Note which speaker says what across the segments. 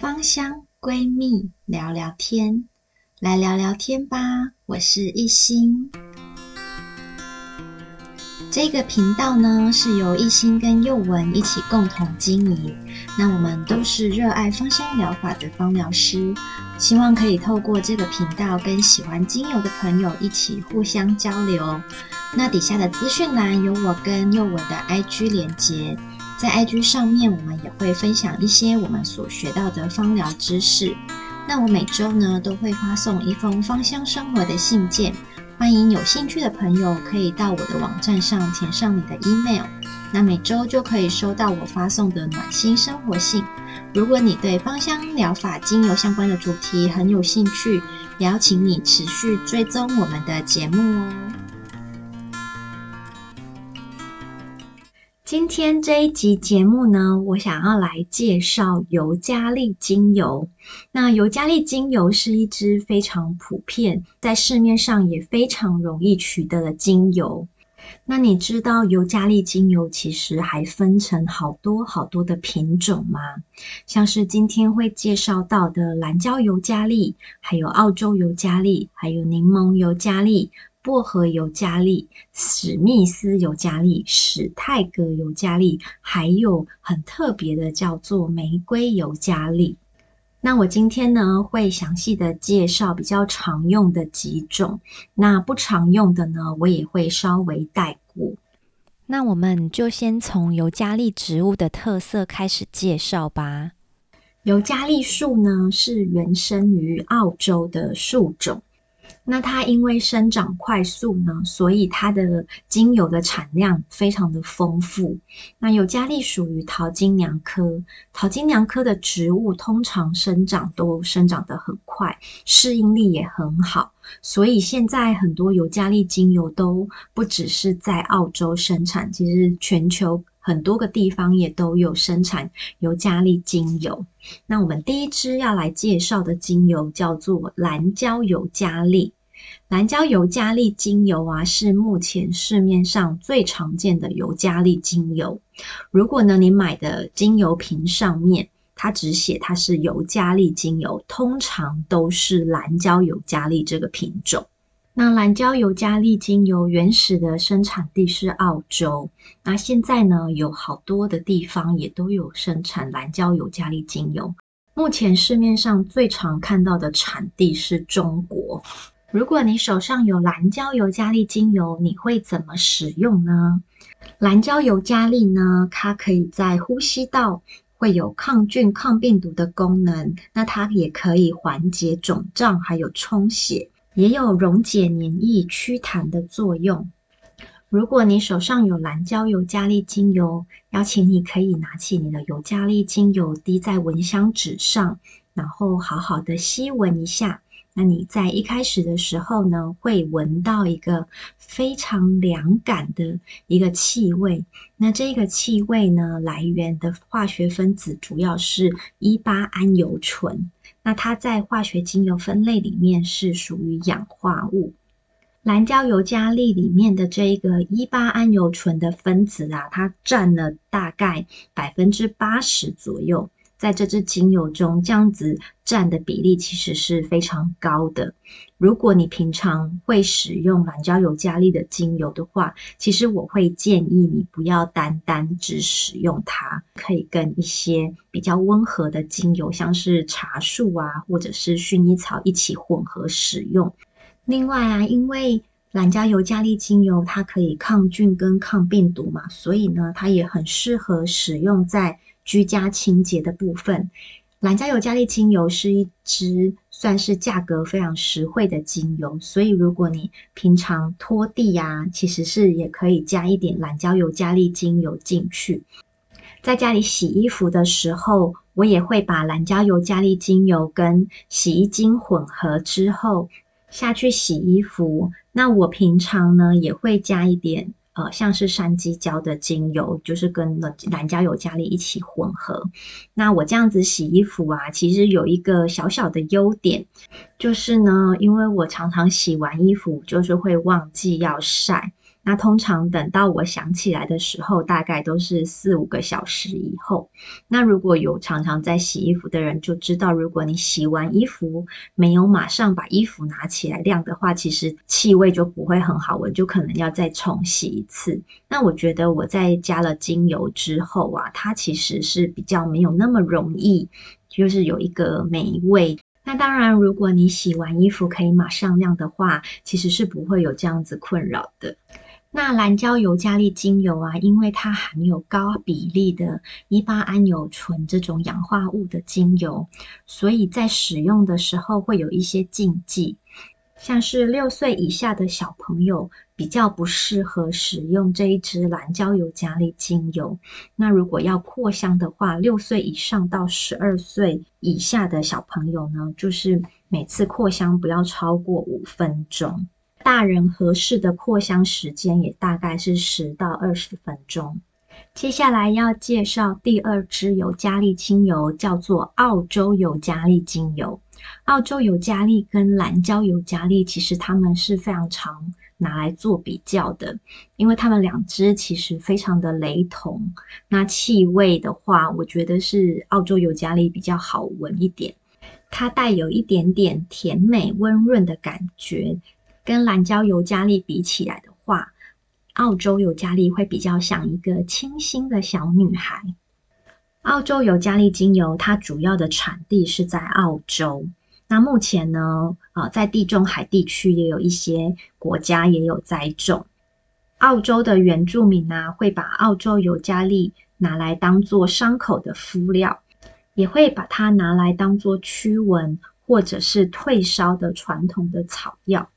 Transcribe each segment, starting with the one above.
Speaker 1: 芳香闺蜜聊聊天，来聊聊天吧。我是一心。这个频道呢，是由一心跟宥文一起共同经营。那我们都是热爱芳香疗法的芳疗师，希望可以透过这个频道，跟喜欢精油的朋友一起互相交流。那底下的资讯栏有我跟宥文的 IG 连接。在 IG 上面，我们也会分享一些我们所学到的芳疗知识。那我每周呢都会发送一封芳香生活的信件，欢迎有兴趣的朋友可以到我的网站上填上你的 email，那每周就可以收到我发送的暖心生活信。如果你对芳香疗法、精油相关的主题很有兴趣，也邀请你持续追踪我们的节目哦。今天这一集节目呢，我想要来介绍尤加利精油。那尤加利精油是一支非常普遍，在市面上也非常容易取得的精油。那你知道尤加利精油其实还分成好多好多的品种吗？像是今天会介绍到的蓝椒尤加利，还有澳洲尤加利，还有柠檬尤加利。薄荷尤加利、史密斯尤加利、史泰格尤加利，还有很特别的叫做玫瑰尤加利。那我今天呢，会详细的介绍比较常用的几种，那不常用的呢，我也会稍微带过。那我们就先从尤加利植物的特色开始介绍吧。尤加利树呢，是原生于澳洲的树种。那它因为生长快速呢，所以它的精油的产量非常的丰富。那尤加利属于桃金娘科，桃金娘科的植物通常生长都生长得很快，适应力也很好，所以现在很多尤加利精油都不只是在澳洲生产，其实全球。很多个地方也都有生产尤加利精油。那我们第一支要来介绍的精油叫做蓝椒尤加利。蓝椒尤加利精油啊，是目前市面上最常见的尤加利精油。如果呢，你买的精油瓶上面它只写它是尤加利精油，通常都是蓝椒尤加利这个品种。那蓝椒尤加利精油原始的生产地是澳洲，那现在呢，有好多的地方也都有生产蓝椒尤加利精油。目前市面上最常看到的产地是中国。如果你手上有蓝椒尤加利精油，你会怎么使用呢？蓝椒尤加利呢，它可以在呼吸道会有抗菌、抗病毒的功能，那它也可以缓解肿胀，还有充血。也有溶解黏液、祛痰的作用。如果你手上有蓝椒尤加利精油，邀请你可以拿起你的尤加利精油，滴在蚊香纸上，然后好好的吸闻一下。那你在一开始的时候呢，会闻到一个非常凉感的一个气味。那这个气味呢，来源的化学分子主要是一八胺油醇。那它在化学精油分类里面是属于氧化物。蓝椒尤加利里面的这一个一八胺油醇的分子啊，它占了大概百分之八十左右。在这支精油中，这样子占的比例其实是非常高的。如果你平常会使用蓝椒尤加利的精油的话，其实我会建议你不要单单只使用它，可以跟一些比较温和的精油，像是茶树啊，或者是薰衣草一起混合使用。另外啊，因为蓝椒尤加利精油它可以抗菌跟抗病毒嘛，所以呢，它也很适合使用在居家清洁的部分，蓝椒油加利精油是一支算是价格非常实惠的精油，所以如果你平常拖地呀、其实是也可以加一点兰椒油加利精油进去。在家里洗衣服的时候，我也会把兰椒油加利精油跟洗衣精混合之后下去洗衣服。那我平常呢也会加一点。呃，像是山鸡椒的精油，就是跟蓝椒油加利一起混合。那我这样子洗衣服啊，其实有一个小小的优点，就是呢，因为我常常洗完衣服就是会忘记要晒。那通常等到我想起来的时候，大概都是四五个小时以后。那如果有常常在洗衣服的人就知道，如果你洗完衣服没有马上把衣服拿起来晾的话，其实气味就不会很好闻，就可能要再重洗一次。那我觉得我在加了精油之后啊，它其实是比较没有那么容易，就是有一个霉味。那当然，如果你洗完衣服可以马上晾的话，其实是不会有这样子困扰的。那蓝椒尤加利精油啊，因为它含有高比例的伊巴胺油醇这种氧化物的精油，所以在使用的时候会有一些禁忌，像是六岁以下的小朋友比较不适合使用这一支蓝椒尤加利精油。那如果要扩香的话，六岁以上到十二岁以下的小朋友呢，就是每次扩香不要超过五分钟。大人合适的扩香时间也大概是十到二十分钟。接下来要介绍第二支尤加利精油，叫做澳洲尤加利精油。澳洲尤加利跟蓝椒尤加利其实它们是非常常拿来做比较的，因为它们两支其实非常的雷同。那气味的话，我觉得是澳洲尤加利比较好闻一点，它带有一点点甜美温润的感觉。跟蓝椒尤加利比起来的话，澳洲尤加利会比较像一个清新的小女孩。澳洲尤加利精油它主要的产地是在澳洲，那目前呢，呃，在地中海地区也有一些国家也有栽种。澳洲的原住民呢，会把澳洲尤加利拿来当做伤口的敷料，也会把它拿来当做驱蚊或者是退烧的传统的草药。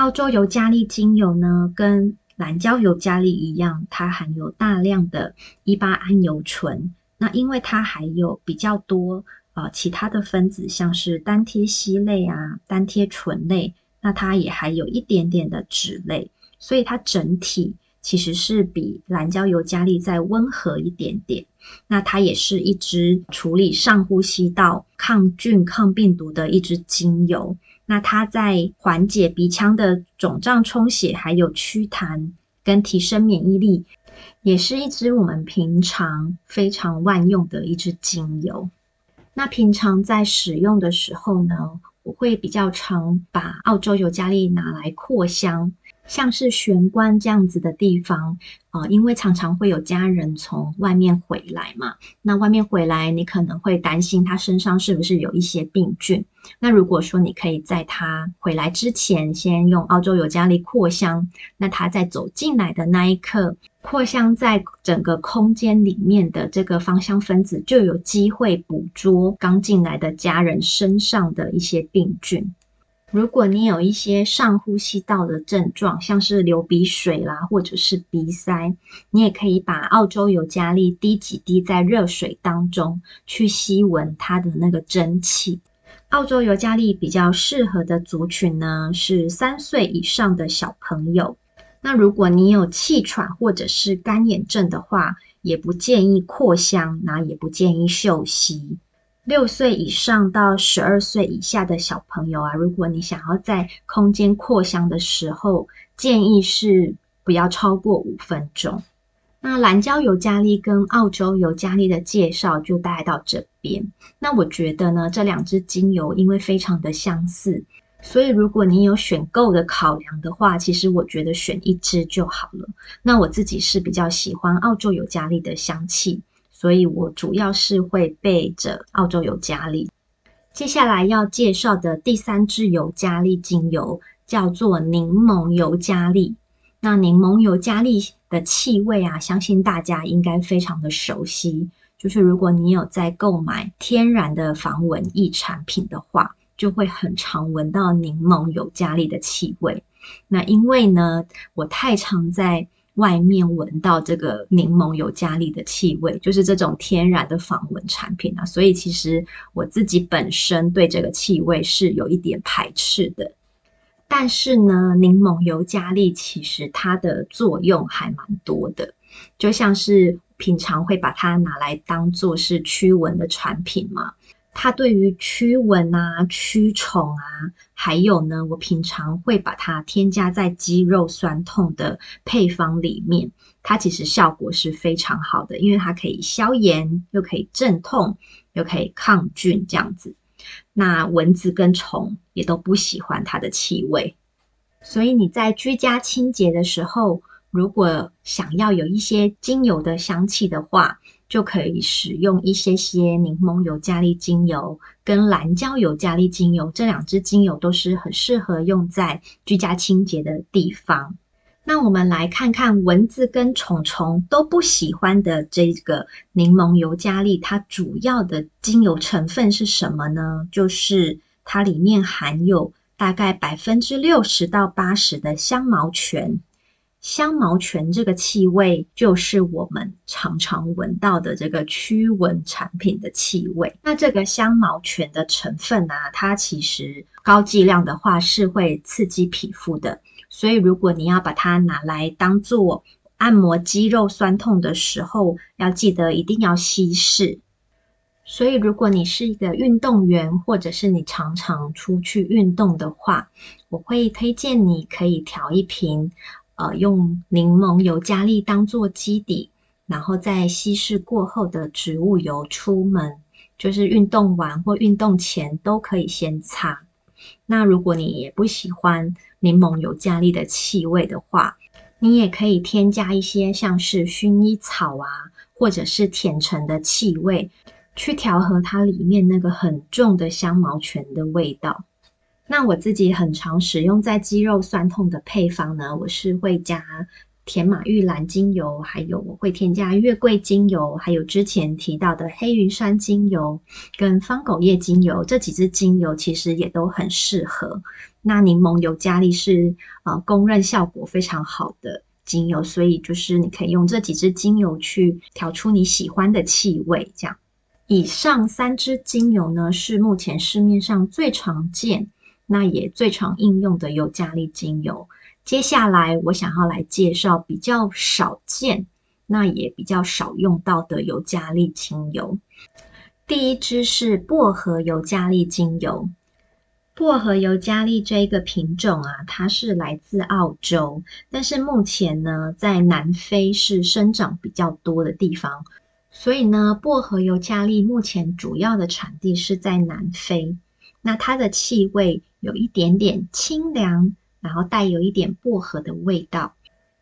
Speaker 1: 澳洲尤加利精油呢，跟蓝椒尤加利一样，它含有大量的伊巴胺油醇。那因为它还有比较多呃其他的分子，像是单萜烯类啊、单萜醇类，那它也还有一点点的酯类，所以它整体其实是比蓝椒尤加利再温和一点点。那它也是一支处理上呼吸道抗菌、抗病毒的一支精油。那它在缓解鼻腔的肿胀充血，还有祛痰跟提升免疫力，也是一支我们平常非常万用的一支精油。那平常在使用的时候呢，我会比较常把澳洲尤加利拿来扩香。像是玄关这样子的地方，呃，因为常常会有家人从外面回来嘛，那外面回来，你可能会担心他身上是不是有一些病菌。那如果说你可以在他回来之前，先用澳洲尤加利扩香，那他在走进来的那一刻，扩香在整个空间里面的这个芳香分子就有机会捕捉刚进来的家人身上的一些病菌。如果你有一些上呼吸道的症状，像是流鼻水啦，或者是鼻塞，你也可以把澳洲尤加利滴几滴在热水当中，去吸闻它的那个蒸汽。澳洲尤加利比较适合的族群呢，是三岁以上的小朋友。那如果你有气喘或者是干眼症的话，也不建议扩香，那也不建议嗅吸。六岁以上到十二岁以下的小朋友啊，如果你想要在空间扩香的时候，建议是不要超过五分钟。那蓝椒尤加利跟澳洲尤加利的介绍就带到这边。那我觉得呢，这两支精油因为非常的相似，所以如果你有选购的考量的话，其实我觉得选一支就好了。那我自己是比较喜欢澳洲尤加利的香气。所以我主要是会备着澳洲尤加利。接下来要介绍的第三支尤加利精油叫做柠檬尤加利。那柠檬尤加利的气味啊，相信大家应该非常的熟悉。就是如果你有在购买天然的防蚊液产品的话，就会很常闻到柠檬尤加利的气味。那因为呢，我太常在外面闻到这个柠檬尤加利的气味，就是这种天然的防蚊产品啊，所以其实我自己本身对这个气味是有一点排斥的。但是呢，柠檬尤加利其实它的作用还蛮多的，就像是平常会把它拿来当做是驱蚊的产品嘛。它对于驱蚊啊、驱虫啊，还有呢，我平常会把它添加在肌肉酸痛的配方里面。它其实效果是非常好的，因为它可以消炎，又可以镇痛，又可以抗菌，这样子。那蚊子跟虫也都不喜欢它的气味，所以你在居家清洁的时候，如果想要有一些精油的香气的话，就可以使用一些些柠檬油加利精油跟蓝椒油加利精油，这两支精油都是很适合用在居家清洁的地方。那我们来看看蚊子跟虫虫都不喜欢的这个柠檬油加利，它主要的精油成分是什么呢？就是它里面含有大概百分之六十到八十的香茅醛。香茅醛这个气味，就是我们常常闻到的这个驱蚊产品的气味。那这个香茅醛的成分啊，它其实高剂量的话是会刺激皮肤的。所以如果你要把它拿来当做按摩肌肉酸痛的时候，要记得一定要稀释。所以如果你是一个运动员，或者是你常常出去运动的话，我会推荐你可以调一瓶。呃，用柠檬尤加利当做基底，然后再稀释过后的植物油出门，就是运动完或运动前都可以先擦。那如果你也不喜欢柠檬尤加利的气味的话，你也可以添加一些像是薰衣草啊，或者是甜橙的气味，去调和它里面那个很重的香茅醛的味道。那我自己很常使用在肌肉酸痛的配方呢，我是会加甜马玉兰精油，还有我会添加月桂精油，还有之前提到的黑云杉精油跟芳狗叶精油，这几支精油其实也都很适合。那柠檬尤加利是呃公认效果非常好的精油，所以就是你可以用这几支精油去调出你喜欢的气味。这样，以上三支精油呢，是目前市面上最常见。那也最常应用的尤加利精油。接下来我想要来介绍比较少见，那也比较少用到的尤加利精油。第一支是薄荷尤加利精油。薄荷尤加利这一个品种啊，它是来自澳洲，但是目前呢，在南非是生长比较多的地方。所以呢，薄荷尤加利目前主要的产地是在南非。那它的气味有一点点清凉，然后带有一点薄荷的味道。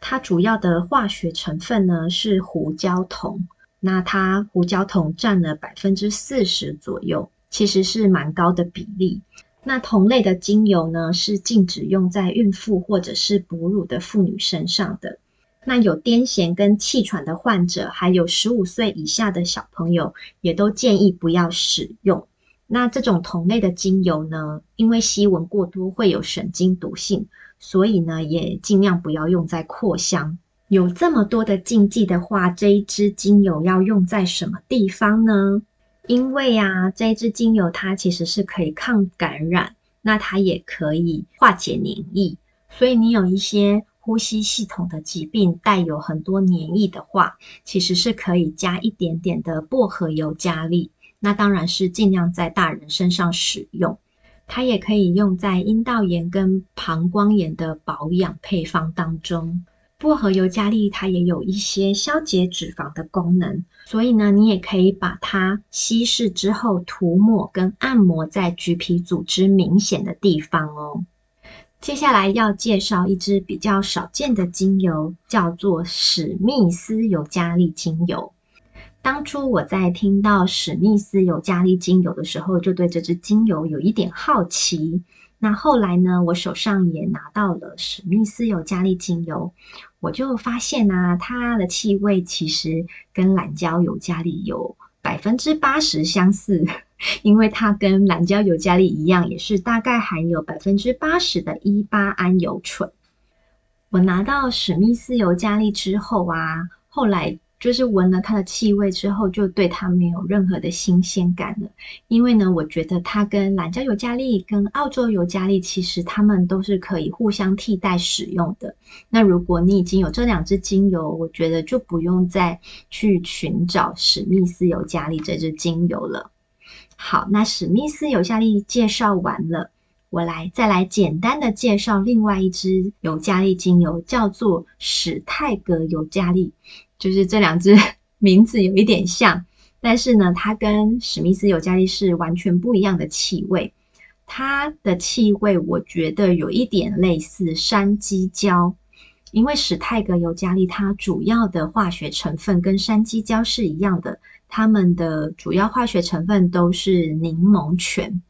Speaker 1: 它主要的化学成分呢是胡椒酮，那它胡椒酮占了百分之四十左右，其实是蛮高的比例。那同类的精油呢是禁止用在孕妇或者是哺乳的妇女身上的。那有癫痫跟气喘的患者，还有十五岁以下的小朋友，也都建议不要使用。那这种同类的精油呢，因为吸闻过多会有神经毒性，所以呢也尽量不要用在扩香。有这么多的禁忌的话，这一支精油要用在什么地方呢？因为啊，这一支精油它其实是可以抗感染，那它也可以化解黏液，所以你有一些呼吸系统的疾病带有很多黏液的话，其实是可以加一点点的薄荷油加力。那当然是尽量在大人身上使用，它也可以用在阴道炎跟膀胱炎的保养配方当中。薄荷尤加利它也有一些消解脂肪的功能，所以呢，你也可以把它稀释之后涂抹跟按摩在橘皮组织明显的地方哦。接下来要介绍一支比较少见的精油，叫做史密斯尤加利精油。当初我在听到史密斯尤加利精油的时候，就对这支精油有一点好奇。那后来呢，我手上也拿到了史密斯尤加利精油，我就发现啊，它的气味其实跟蓝椒尤加利有百分之八十相似，因为它跟蓝椒尤加利一样，也是大概含有百分之八十的一巴胺油醇。我拿到史密斯尤加利之后啊，后来。就是闻了它的气味之后，就对它没有任何的新鲜感了。因为呢，我觉得它跟蓝椒尤加利、跟澳洲尤加利，其实它们都是可以互相替代使用的。那如果你已经有这两支精油，我觉得就不用再去寻找史密斯尤加利这支精油了。好，那史密斯尤加利介绍完了，我来再来简单的介绍另外一支尤加利精油，叫做史泰格尤加利，就是这两支 名字有一点像，但是呢，它跟史密斯尤加利是完全不一样的气味。它的气味我觉得有一点类似山鸡椒，因为史泰格尤加利它主要的化学成分跟山鸡椒是一样的，它们的主要化学成分都是柠檬醛。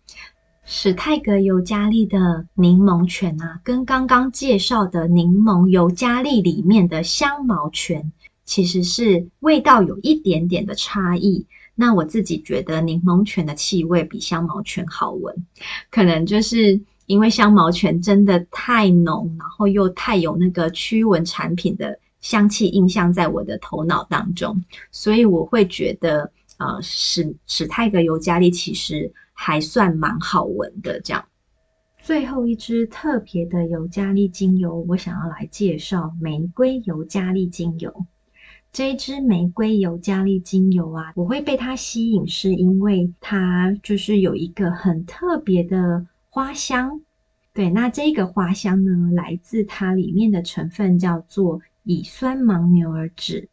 Speaker 1: 史泰格尤加利的柠檬泉啊，跟刚刚介绍的柠檬尤加利里面的香茅泉，其实是味道有一点点的差异。那我自己觉得柠檬泉的气味比香茅泉好闻，可能就是因为香茅泉真的太浓，然后又太有那个驱蚊产品的香气印象在我的头脑当中，所以我会觉得，呃，史史泰格尤加利其实还算蛮好闻的。这样，最后一支特别的尤加利精油，我想要来介绍玫瑰尤加利精油。这一支玫瑰尤加利精油啊，我会被它吸引，是因为它就是有一个很特别的花香。对，那这个花香呢，来自它里面的成分叫做乙酸牻牛儿酯。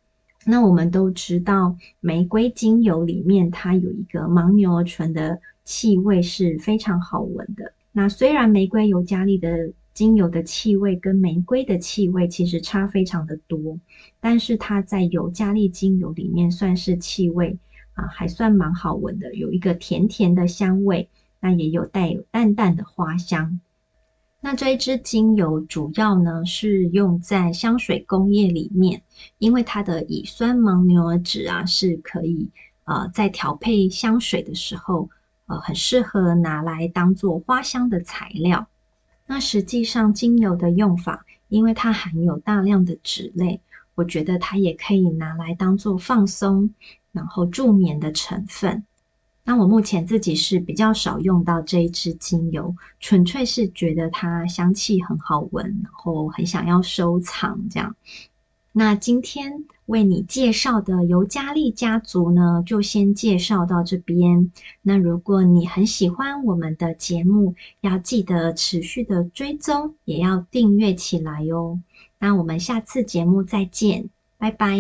Speaker 1: 那我们都知道，玫瑰精油里面它有一个牻牛儿醇的气味是非常好闻的。那虽然玫瑰尤加利的精油的气味跟玫瑰的气味其实差非常的多，但是它在尤加利精油里面算是气味啊，还算蛮好闻的，有一个甜甜的香味，那也有带有淡淡的花香。那这一支精油主要呢是用在香水工业里面，因为它的乙酸蒙牛儿酯啊是可以呃在调配香水的时候呃很适合拿来当做花香的材料。那实际上，精油的用法，因为它含有大量的脂类，我觉得它也可以拿来当做放松，然后助眠的成分。那我目前自己是比较少用到这一支精油，纯粹是觉得它香气很好闻，然后很想要收藏这样。那今天为你介绍的尤加利家族呢，就先介绍到这边。那如果你很喜欢我们的节目，要记得持续的追踪，也要订阅起来哟。那我们下次节目再见，拜拜。